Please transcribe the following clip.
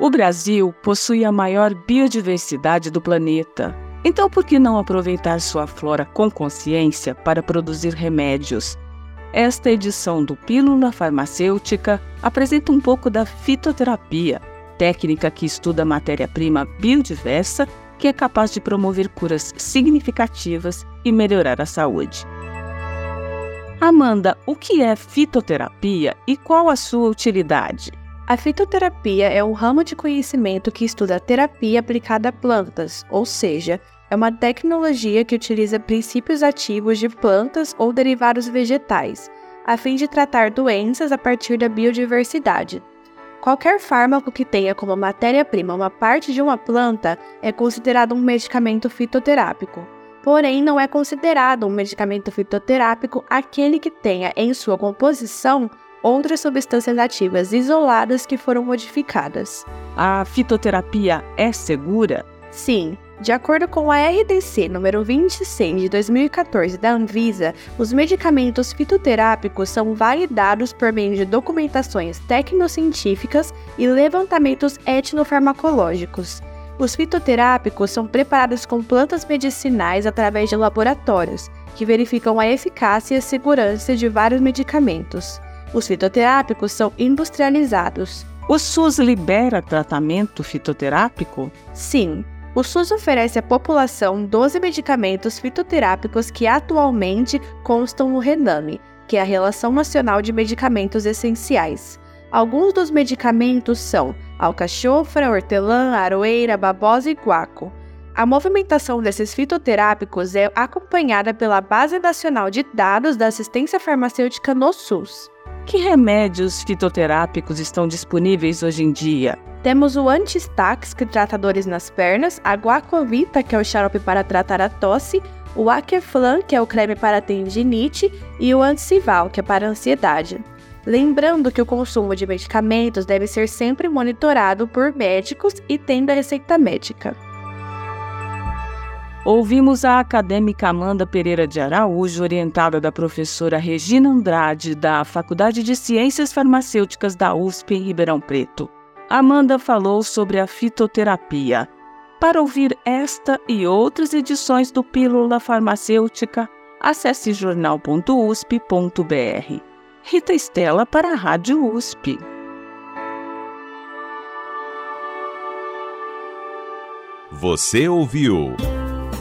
O Brasil possui a maior biodiversidade do planeta. Então, por que não aproveitar sua flora com consciência para produzir remédios? Esta edição do Pílula Farmacêutica apresenta um pouco da fitoterapia, técnica que estuda a matéria-prima biodiversa que é capaz de promover curas significativas e melhorar a saúde. Amanda, o que é fitoterapia e qual a sua utilidade? A fitoterapia é um ramo de conhecimento que estuda a terapia aplicada a plantas, ou seja, é uma tecnologia que utiliza princípios ativos de plantas ou derivados vegetais, a fim de tratar doenças a partir da biodiversidade. Qualquer fármaco que tenha como matéria-prima uma parte de uma planta é considerado um medicamento fitoterápico. Porém, não é considerado um medicamento fitoterápico aquele que tenha em sua composição outras substâncias ativas isoladas que foram modificadas. A fitoterapia é segura? Sim. De acordo com a RDC número 26 de 2014 da Anvisa, os medicamentos fitoterápicos são validados por meio de documentações tecnocientíficas e levantamentos etnofarmacológicos. Os fitoterápicos são preparados com plantas medicinais através de laboratórios, que verificam a eficácia e a segurança de vários medicamentos. Os fitoterápicos são industrializados. O SUS libera tratamento fitoterápico? Sim. O SUS oferece à população 12 medicamentos fitoterápicos que atualmente constam no RENAME, que é a Relação Nacional de Medicamentos Essenciais. Alguns dos medicamentos são alcachofra, hortelã, aroeira, babosa e guaco. A movimentação desses fitoterápicos é acompanhada pela Base Nacional de Dados da Assistência Farmacêutica no SUS. Que remédios fitoterápicos estão disponíveis hoje em dia? Temos o Antistax, que trata dores nas pernas, a Guacovita, que é o xarope para tratar a tosse, o Aqueflan, que é o creme para tendinite, e o Anticival, que é para ansiedade. Lembrando que o consumo de medicamentos deve ser sempre monitorado por médicos e tendo a receita médica. Ouvimos a acadêmica Amanda Pereira de Araújo, orientada da professora Regina Andrade, da Faculdade de Ciências Farmacêuticas da USP em Ribeirão Preto. Amanda falou sobre a fitoterapia. Para ouvir esta e outras edições do Pílula Farmacêutica, acesse jornal.usp.br. Rita Estela para a Rádio USP. Você ouviu?